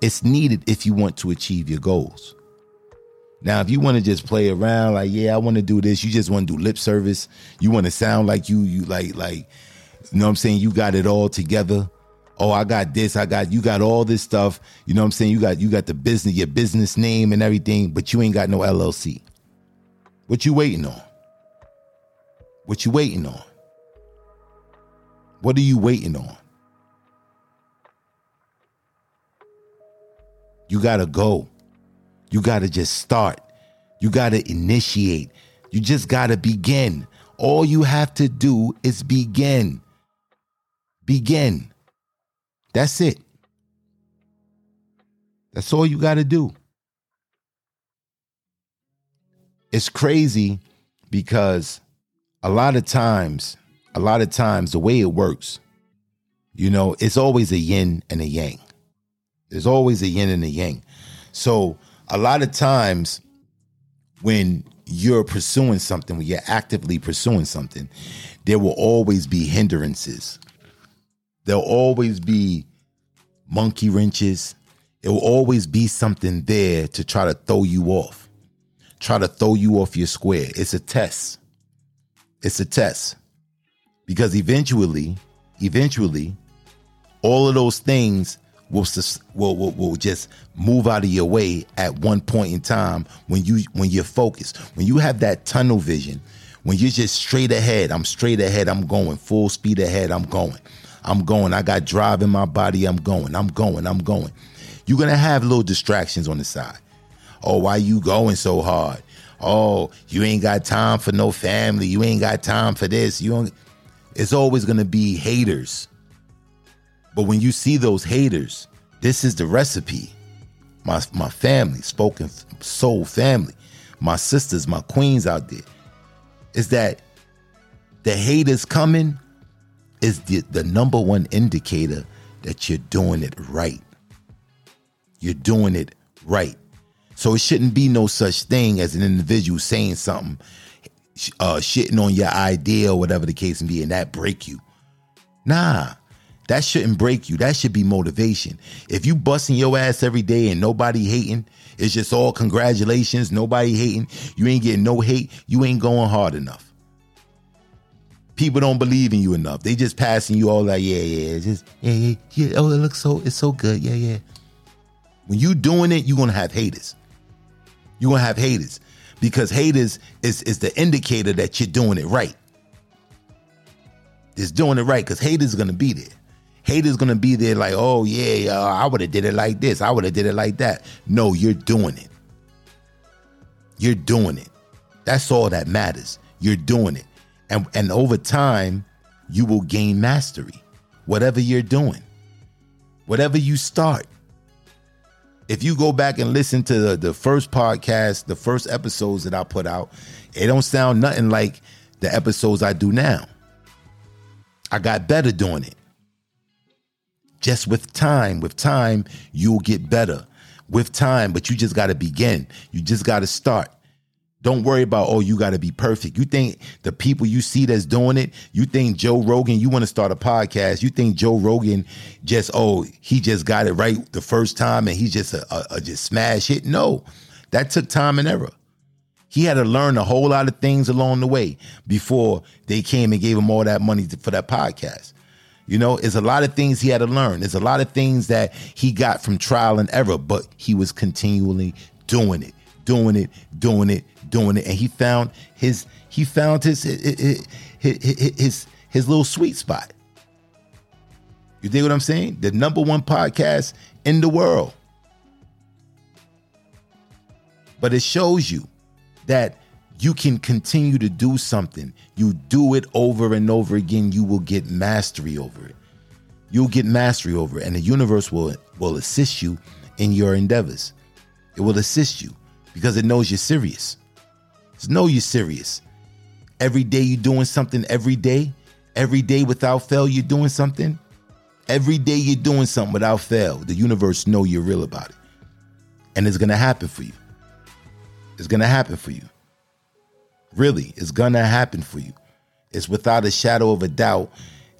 It's needed if you want to achieve your goals. Now, if you want to just play around, like, yeah, I want to do this, you just want to do lip service, you want to sound like you, you like, like, you know what I'm saying? You got it all together. Oh, I got this, I got you got all this stuff. You know what I'm saying? You got you got the business, your business name and everything, but you ain't got no LLC. What you waiting on? What you waiting on? What are you waiting on? You got to go. You got to just start. You got to initiate. You just got to begin. All you have to do is begin. Begin. That's it. That's all you got to do. It's crazy because a lot of times, a lot of times, the way it works, you know, it's always a yin and a yang. There's always a yin and a yang. So a lot of times when you're pursuing something, when you're actively pursuing something, there will always be hindrances. There'll always be monkey wrenches. It will always be something there to try to throw you off, try to throw you off your square. It's a test. It's a test. Because eventually, eventually, all of those things will, will, will, will just move out of your way at one point in time when you when you're focused. When you have that tunnel vision when you're just straight ahead i'm straight ahead i'm going full speed ahead i'm going. I'm going i got drive in my body i'm going i'm going i'm going. You're gonna have little distractions on the side. Oh why you going so hard? Oh you ain't got time for no family. You ain't got time for this. You don't it's always gonna be haters but when you see those haters, this is the recipe. My my family, spoken soul family, my sisters, my queens out there, is that the haters coming is the, the number one indicator that you're doing it right. You're doing it right. So it shouldn't be no such thing as an individual saying something, uh, shitting on your idea or whatever the case may be, and that break you. Nah, that shouldn't break you. That should be motivation. If you busting your ass every day and nobody hating, it's just all congratulations, nobody hating, you ain't getting no hate, you ain't going hard enough. People don't believe in you enough. They just passing you all like, yeah, yeah, just yeah, yeah, yeah. Oh, it looks so it's so good. Yeah, yeah. When you doing it, you're gonna have haters. You're gonna have haters. Because haters is, is the indicator that you're doing it right. It's doing it right because haters gonna be there haters gonna be there like, oh yeah, uh, I would have did it like this, I would have did it like that. No, you're doing it. You're doing it. That's all that matters. You're doing it. And and over time, you will gain mastery. Whatever you're doing. Whatever you start. If you go back and listen to the, the first podcast, the first episodes that I put out, it don't sound nothing like the episodes I do now. I got better doing it. Just with time, with time, you'll get better. With time, but you just got to begin. You just got to start. Don't worry about, oh, you got to be perfect. You think the people you see that's doing it, you think Joe Rogan, you want to start a podcast, you think Joe Rogan just, oh, he just got it right the first time and he's just a, a, a just smash hit. No, that took time and error. He had to learn a whole lot of things along the way before they came and gave him all that money for that podcast. You know, it's a lot of things he had to learn. There's a lot of things that he got from trial and error, but he was continually doing it, doing it, doing it, doing it, and he found his he found his his his, his, little sweet spot. You dig what I'm saying? The number one podcast in the world. But it shows you that you can continue to do something. You do it over and over again, you will get mastery over it. You'll get mastery over it, and the universe will will assist you in your endeavors. It will assist you because it knows you're serious. It knows you're serious. Every day you're doing something, every day, every day without fail, you're doing something. Every day you're doing something without fail. The universe know you're real about it. And it's gonna happen for you. It's gonna happen for you. Really, it's gonna happen for you. It's without a shadow of a doubt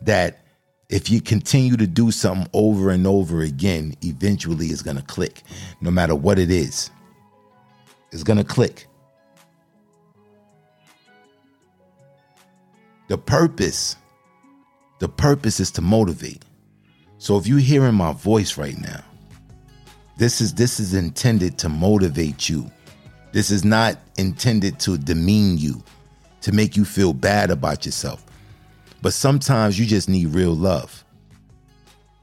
that if you continue to do something over and over again, eventually it's to click, no matter what it is. It's to click. The purpose, the purpose is to motivate. So if you're hearing my voice right now, this is this is intended to motivate you. This is not intended to demean you, to make you feel bad about yourself. But sometimes you just need real love.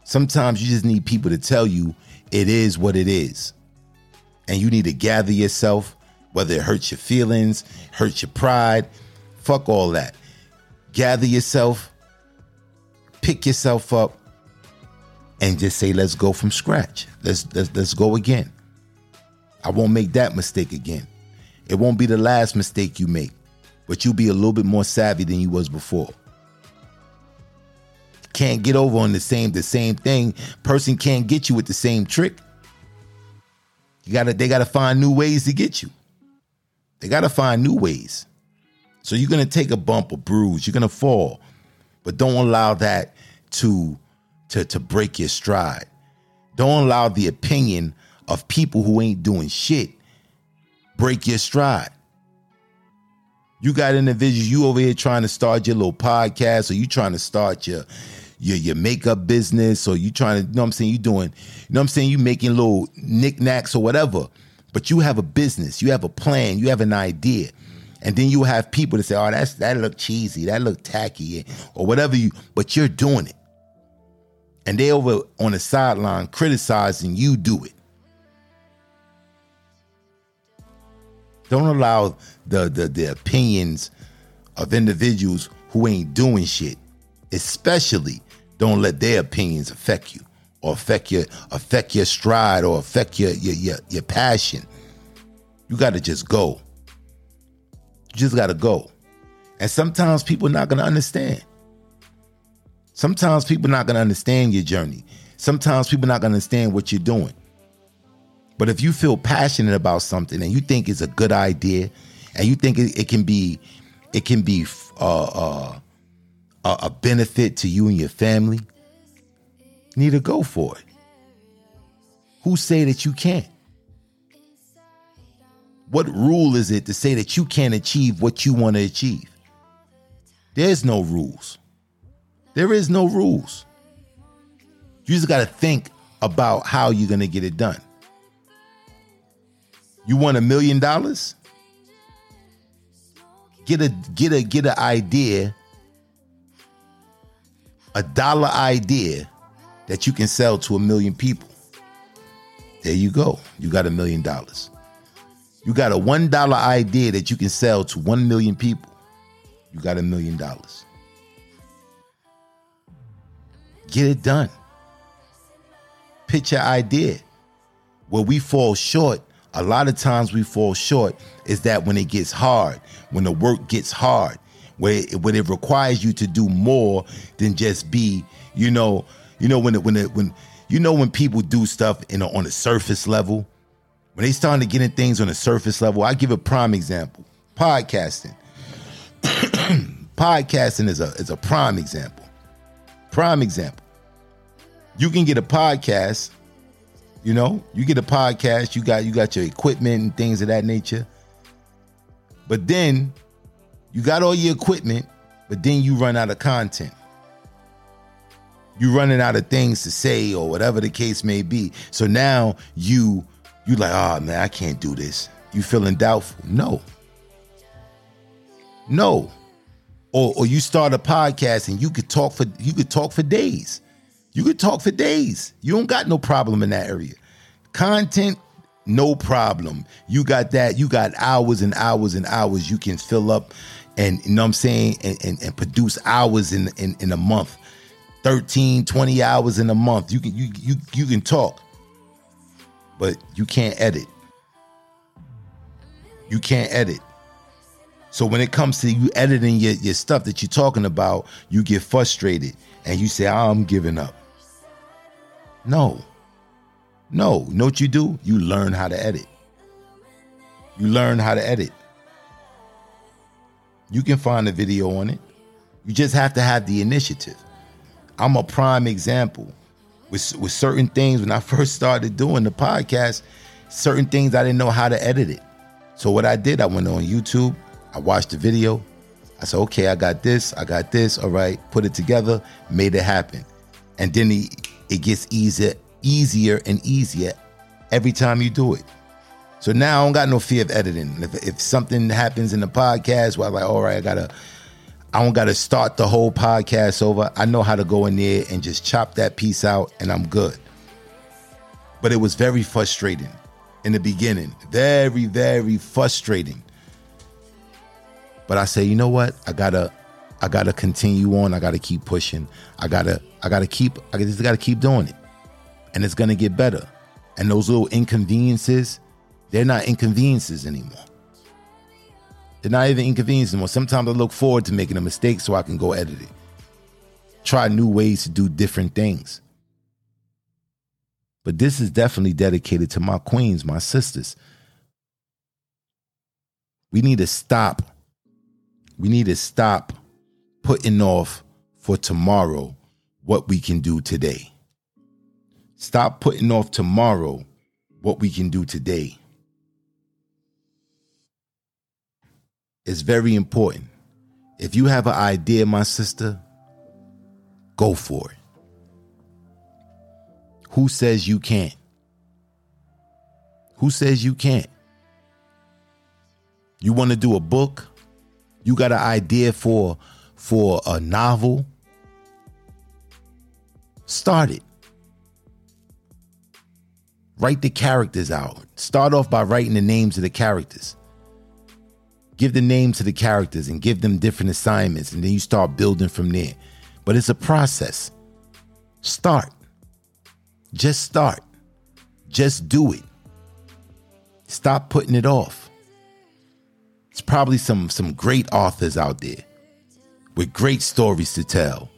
Sometimes you just need people to tell you it is what it is. And you need to gather yourself, whether it hurts your feelings, hurts your pride, fuck all that. Gather yourself, pick yourself up, and just say, let's go from scratch. Let's let's, let's go again. I won't make that mistake again. It won't be the last mistake you make, but you'll be a little bit more savvy than you was before can't get over on the same the same thing. Person can't get you with the same trick. You gotta they gotta find new ways to get you. They gotta find new ways. So you're gonna take a bump a bruise, you're gonna fall, but don't allow that to to to break your stride. Don't allow the opinion of people who ain't doing shit break your stride. You got individuals, you over here trying to start your little podcast, or you trying to start your your your makeup business or you trying to, you know what I'm saying, you doing, you know what I'm saying, you making little knickknacks or whatever. But you have a business, you have a plan, you have an idea. And then you have people that say, oh, that's that look cheesy, that look tacky, or whatever you, but you're doing it. And they over on the sideline criticizing you do it. Don't allow the, the the opinions of individuals who ain't doing shit, especially don't let their opinions affect you or affect your affect your stride or affect your your your, your passion. You got to just go. You just got to go. And sometimes people not going to understand. Sometimes people not going to understand your journey. Sometimes people not going to understand what you're doing. But if you feel passionate about something and you think it's a good idea, and you think it, it can be, it can be uh, uh, a, a benefit to you and your family, need to go for it. Who say that you can't? What rule is it to say that you can't achieve what you want to achieve? There's no rules. There is no rules. You just got to think about how you're going to get it done. You want a million dollars? Get a get a get an idea a dollar idea that you can sell to a million people. There you go. You got a million dollars. You got a one dollar idea that you can sell to one million people. You got a million dollars. Get it done. Pitch your idea. Where we fall short, a lot of times we fall short is that when it gets hard, when the work gets hard, where it, when it requires you to do more than just be, you know, you know when it when it when you know when people do stuff in a, on a surface level, when they starting to get in things on a surface level. I give a prime example: podcasting. podcasting is a is a prime example. Prime example. You can get a podcast. You know, you get a podcast. You got you got your equipment and things of that nature. But then you got all your equipment, but then you run out of content. You running out of things to say or whatever the case may be. So now you you like, oh man, I can't do this. You feeling doubtful? No. No. Or or you start a podcast and you could talk for you could talk for days. You could talk for days. You don't got no problem in that area. Content no problem. You got that. You got hours and hours and hours you can fill up and you know what I'm saying, and, and, and produce hours in, in in a month. 13, 20 hours in a month. You can you you you can talk, but you can't edit. You can't edit. So when it comes to you editing your, your stuff that you're talking about, you get frustrated and you say, I'm giving up. No. No. You know what you do? You learn how to edit. You learn how to edit. You can find a video on it. You just have to have the initiative. I'm a prime example with with certain things when I first started doing the podcast, certain things I didn't know how to edit it. So what I did, I went on YouTube, I watched the video, I said, okay, I got this, I got this, all right, put it together, made it happen. And then it, it gets easier, easier and easier every time you do it. So now I don't got no fear of editing. If, if something happens in the podcast where I'm like, all right, I gotta, I don't gotta start the whole podcast over. I know how to go in there and just chop that piece out and I'm good. But it was very frustrating in the beginning. Very, very frustrating. But I say, you know what? I gotta, I gotta continue on. I gotta keep pushing. I gotta, I gotta keep, I just gotta keep doing it. And it's gonna get better. And those little inconveniences, they're not inconveniences anymore. They're not even inconveniences anymore. Sometimes I look forward to making a mistake so I can go edit it. Try new ways to do different things. But this is definitely dedicated to my queens, my sisters. We need to stop. We need to stop putting off for tomorrow what we can do today. Stop putting off tomorrow what we can do today. It's very important. If you have an idea, my sister, go for it. Who says you can't? Who says you can't? You want to do a book? You got an idea for for a novel? Start it. Write the characters out. Start off by writing the names of the characters. Give the names to the characters and give them different assignments and then you start building from there. But it's a process. Start. Just start. Just do it. Stop putting it off. It's probably some some great authors out there with great stories to tell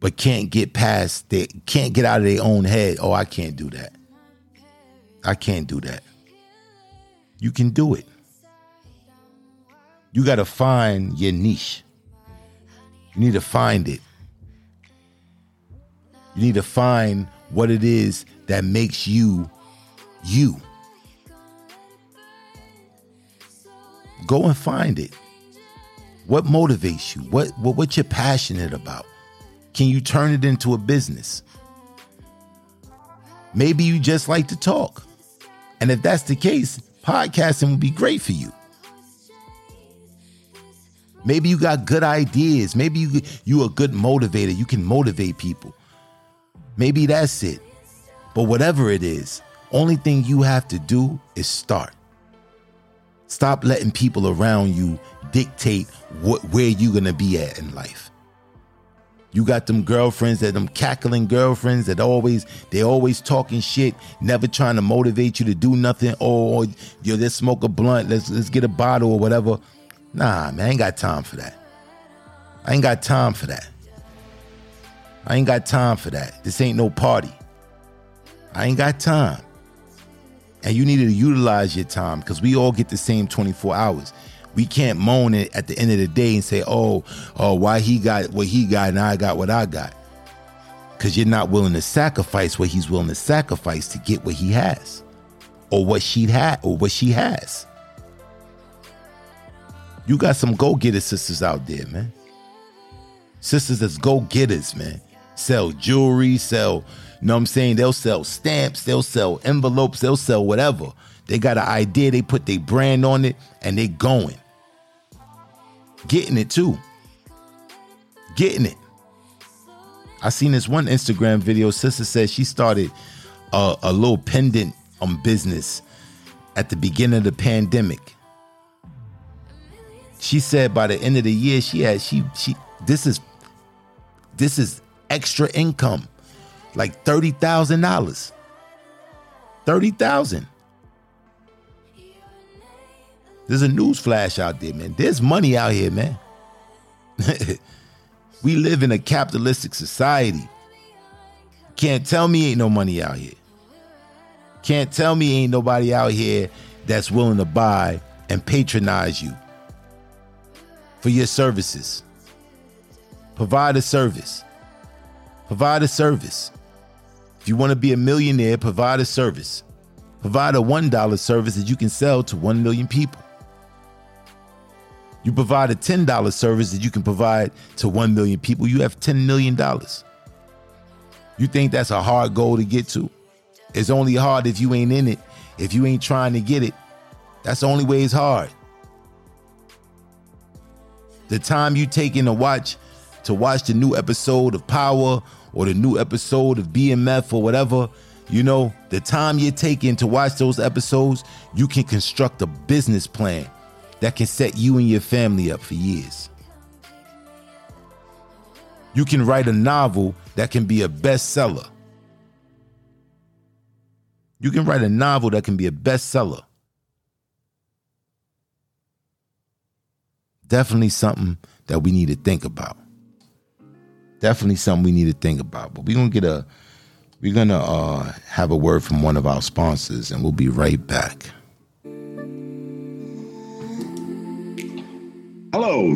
but can't get past they can't get out of their own head oh i can't do that i can't do that you can do it you got to find your niche. You need to find it. You need to find what it is that makes you you. Go and find it. What motivates you? What, what what you're passionate about? Can you turn it into a business? Maybe you just like to talk. And if that's the case, podcasting would be great for you. Maybe you got good ideas. Maybe you you a good motivator. You can motivate people. Maybe that's it. But whatever it is, only thing you have to do is start. Stop letting people around you dictate what where you gonna be at in life. You got them girlfriends that them cackling girlfriends that always they always talking shit, never trying to motivate you to do nothing. Or, or yo, let's smoke a blunt, let's let's get a bottle or whatever. Nah, man, I ain't got time for that. I ain't got time for that. I ain't got time for that. This ain't no party. I ain't got time. And you need to utilize your time because we all get the same 24 hours. We can't moan it at the end of the day and say, oh, oh, why he got what he got and I got what I got. Because you're not willing to sacrifice what he's willing to sacrifice to get what he has. Or what she had or what she has. You got some go getter sisters out there, man. Sisters that's go getters, man. Sell jewelry, sell, you know what I'm saying? They'll sell stamps, they'll sell envelopes, they'll sell whatever. They got an idea, they put their brand on it, and they going. Getting it too. Getting it. I seen this one Instagram video. Sister said she started a, a little pendant on business at the beginning of the pandemic she said by the end of the year she had she she this is this is extra income like $30,000 30,000 There's a news flash out there man there's money out here man we live in a capitalistic society can't tell me ain't no money out here can't tell me ain't nobody out here that's willing to buy and patronize you for your services. Provide a service. Provide a service. If you want to be a millionaire, provide a service. Provide a $1 service that you can sell to 1 million people. You provide a $10 service that you can provide to 1 million people, you have $10 million. You think that's a hard goal to get to? It's only hard if you ain't in it, if you ain't trying to get it. That's the only way it's hard. The time you take in to watch to watch the new episode of Power or the new episode of BMF or whatever, you know, the time you're taking to watch those episodes, you can construct a business plan that can set you and your family up for years. You can write a novel that can be a bestseller. You can write a novel that can be a bestseller. Definitely something that we need to think about. Definitely something we need to think about. But we're gonna get a we're gonna uh, have a word from one of our sponsors and we'll be right back. Hello,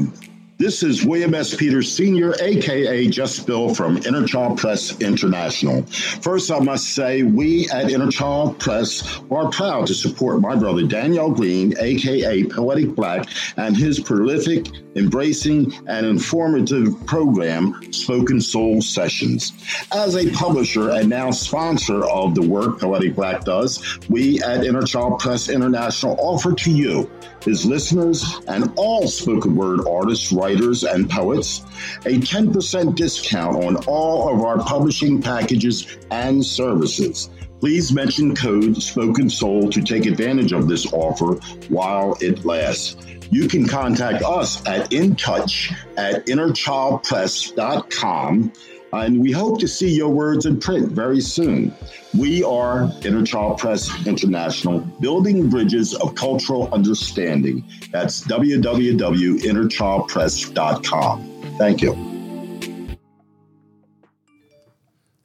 this is William S. Peters Sr., aka Just Bill from Inner Child Press International. First, I must say we at Inner Child Press are proud to support my brother Daniel Green, aka Poetic Black, and his prolific, embracing, an informative program, Spoken Soul Sessions. As a publisher and now sponsor of the work Poetic Black does, we at Inner Child Press International offer to you, his listeners, and all spoken word artists, writers, and poets a 10% discount on all of our publishing packages and services. Please mention code Spoken Soul to take advantage of this offer while it lasts. You can contact us at intouch at innerchildpress.com and we hope to see your words in print very soon. We are Inner Child Press International, building bridges of cultural understanding. That's www.innerchildpress.com. Thank you.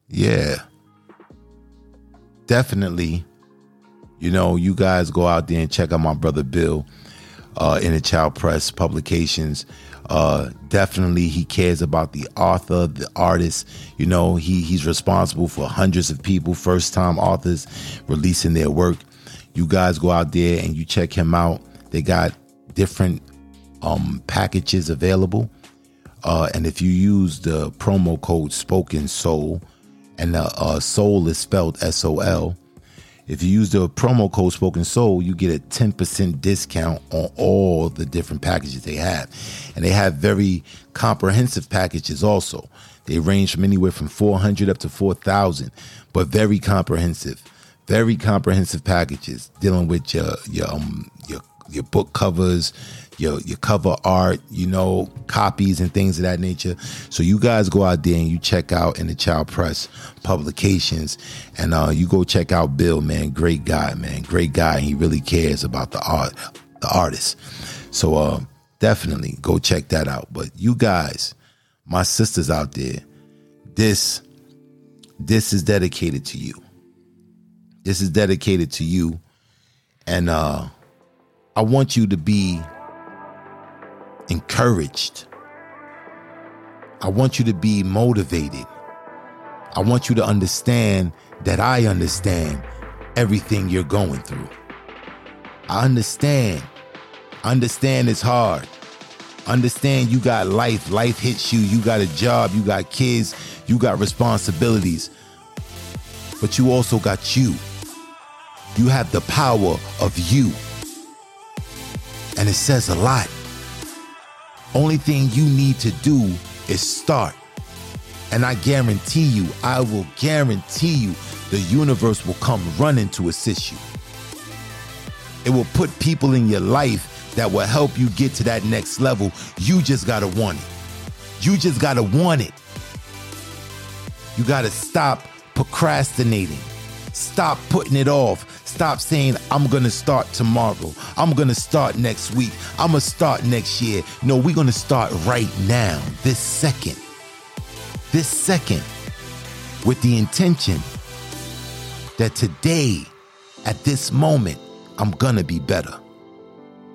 Yeah. Definitely. You know, you guys go out there and check out my brother Bill uh, Inner Child Press Publications. Uh, definitely, he cares about the author, the artist. You know, he he's responsible for hundreds of people, first time authors releasing their work. You guys go out there and you check him out. They got different um, packages available. Uh, and if you use the promo code Spoken Soul, and the uh, soul is spelled S O L, if you use the promo code Spoken Soul, you get a 10% discount on all the different packages they have. And they have very comprehensive packages also. They range from anywhere from 400 up to 4,000, but very comprehensive. Very comprehensive packages dealing with your your um, your your book covers, your your cover art, you know, copies and things of that nature. So you guys go out there and you check out Inner Child Press publications, and uh, you go check out Bill, man, great guy, man, great guy. He really cares about the art, the artist. So uh, definitely go check that out. But you guys, my sisters out there, this this is dedicated to you. This is dedicated to you, and uh, I want you to be encouraged. I want you to be motivated. I want you to understand that I understand everything you're going through. I understand. Understand it's hard. Understand you got life. Life hits you. You got a job. You got kids. You got responsibilities. But you also got you. You have the power of you. And it says a lot. Only thing you need to do is start. And I guarantee you, I will guarantee you, the universe will come running to assist you. It will put people in your life that will help you get to that next level. You just gotta want it. You just gotta want it. You gotta stop procrastinating. Stop putting it off. Stop saying, I'm gonna start tomorrow. I'm gonna start next week. I'm gonna start next year. No, we're gonna start right now, this second. This second, with the intention that today, at this moment, I'm gonna be better.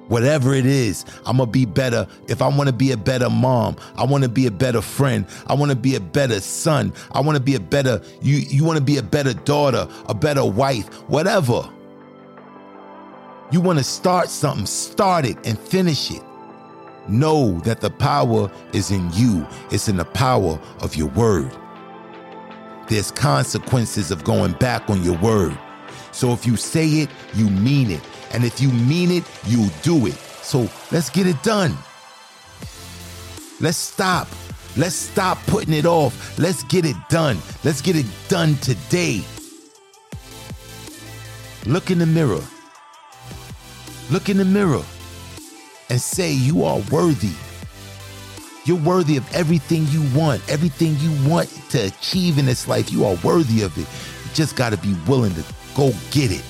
Whatever it is, I'm gonna be better. If I wanna be a better mom, I wanna be a better friend, I wanna be a better son, I wanna be a better, you, you wanna be a better daughter, a better wife, whatever. You wanna start something, start it and finish it. Know that the power is in you, it's in the power of your word. There's consequences of going back on your word. So if you say it, you mean it. And if you mean it, you do it. So let's get it done. Let's stop. Let's stop putting it off. Let's get it done. Let's get it done today. Look in the mirror. Look in the mirror and say you are worthy. You're worthy of everything you want, everything you want to achieve in this life. You are worthy of it. You just got to be willing to go get it.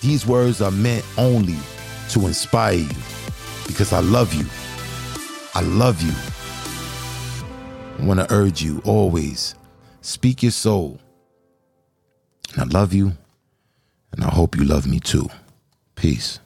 These words are meant only to inspire you because I love you. I love you. I want to urge you always speak your soul. And I love you, and I hope you love me too. Peace.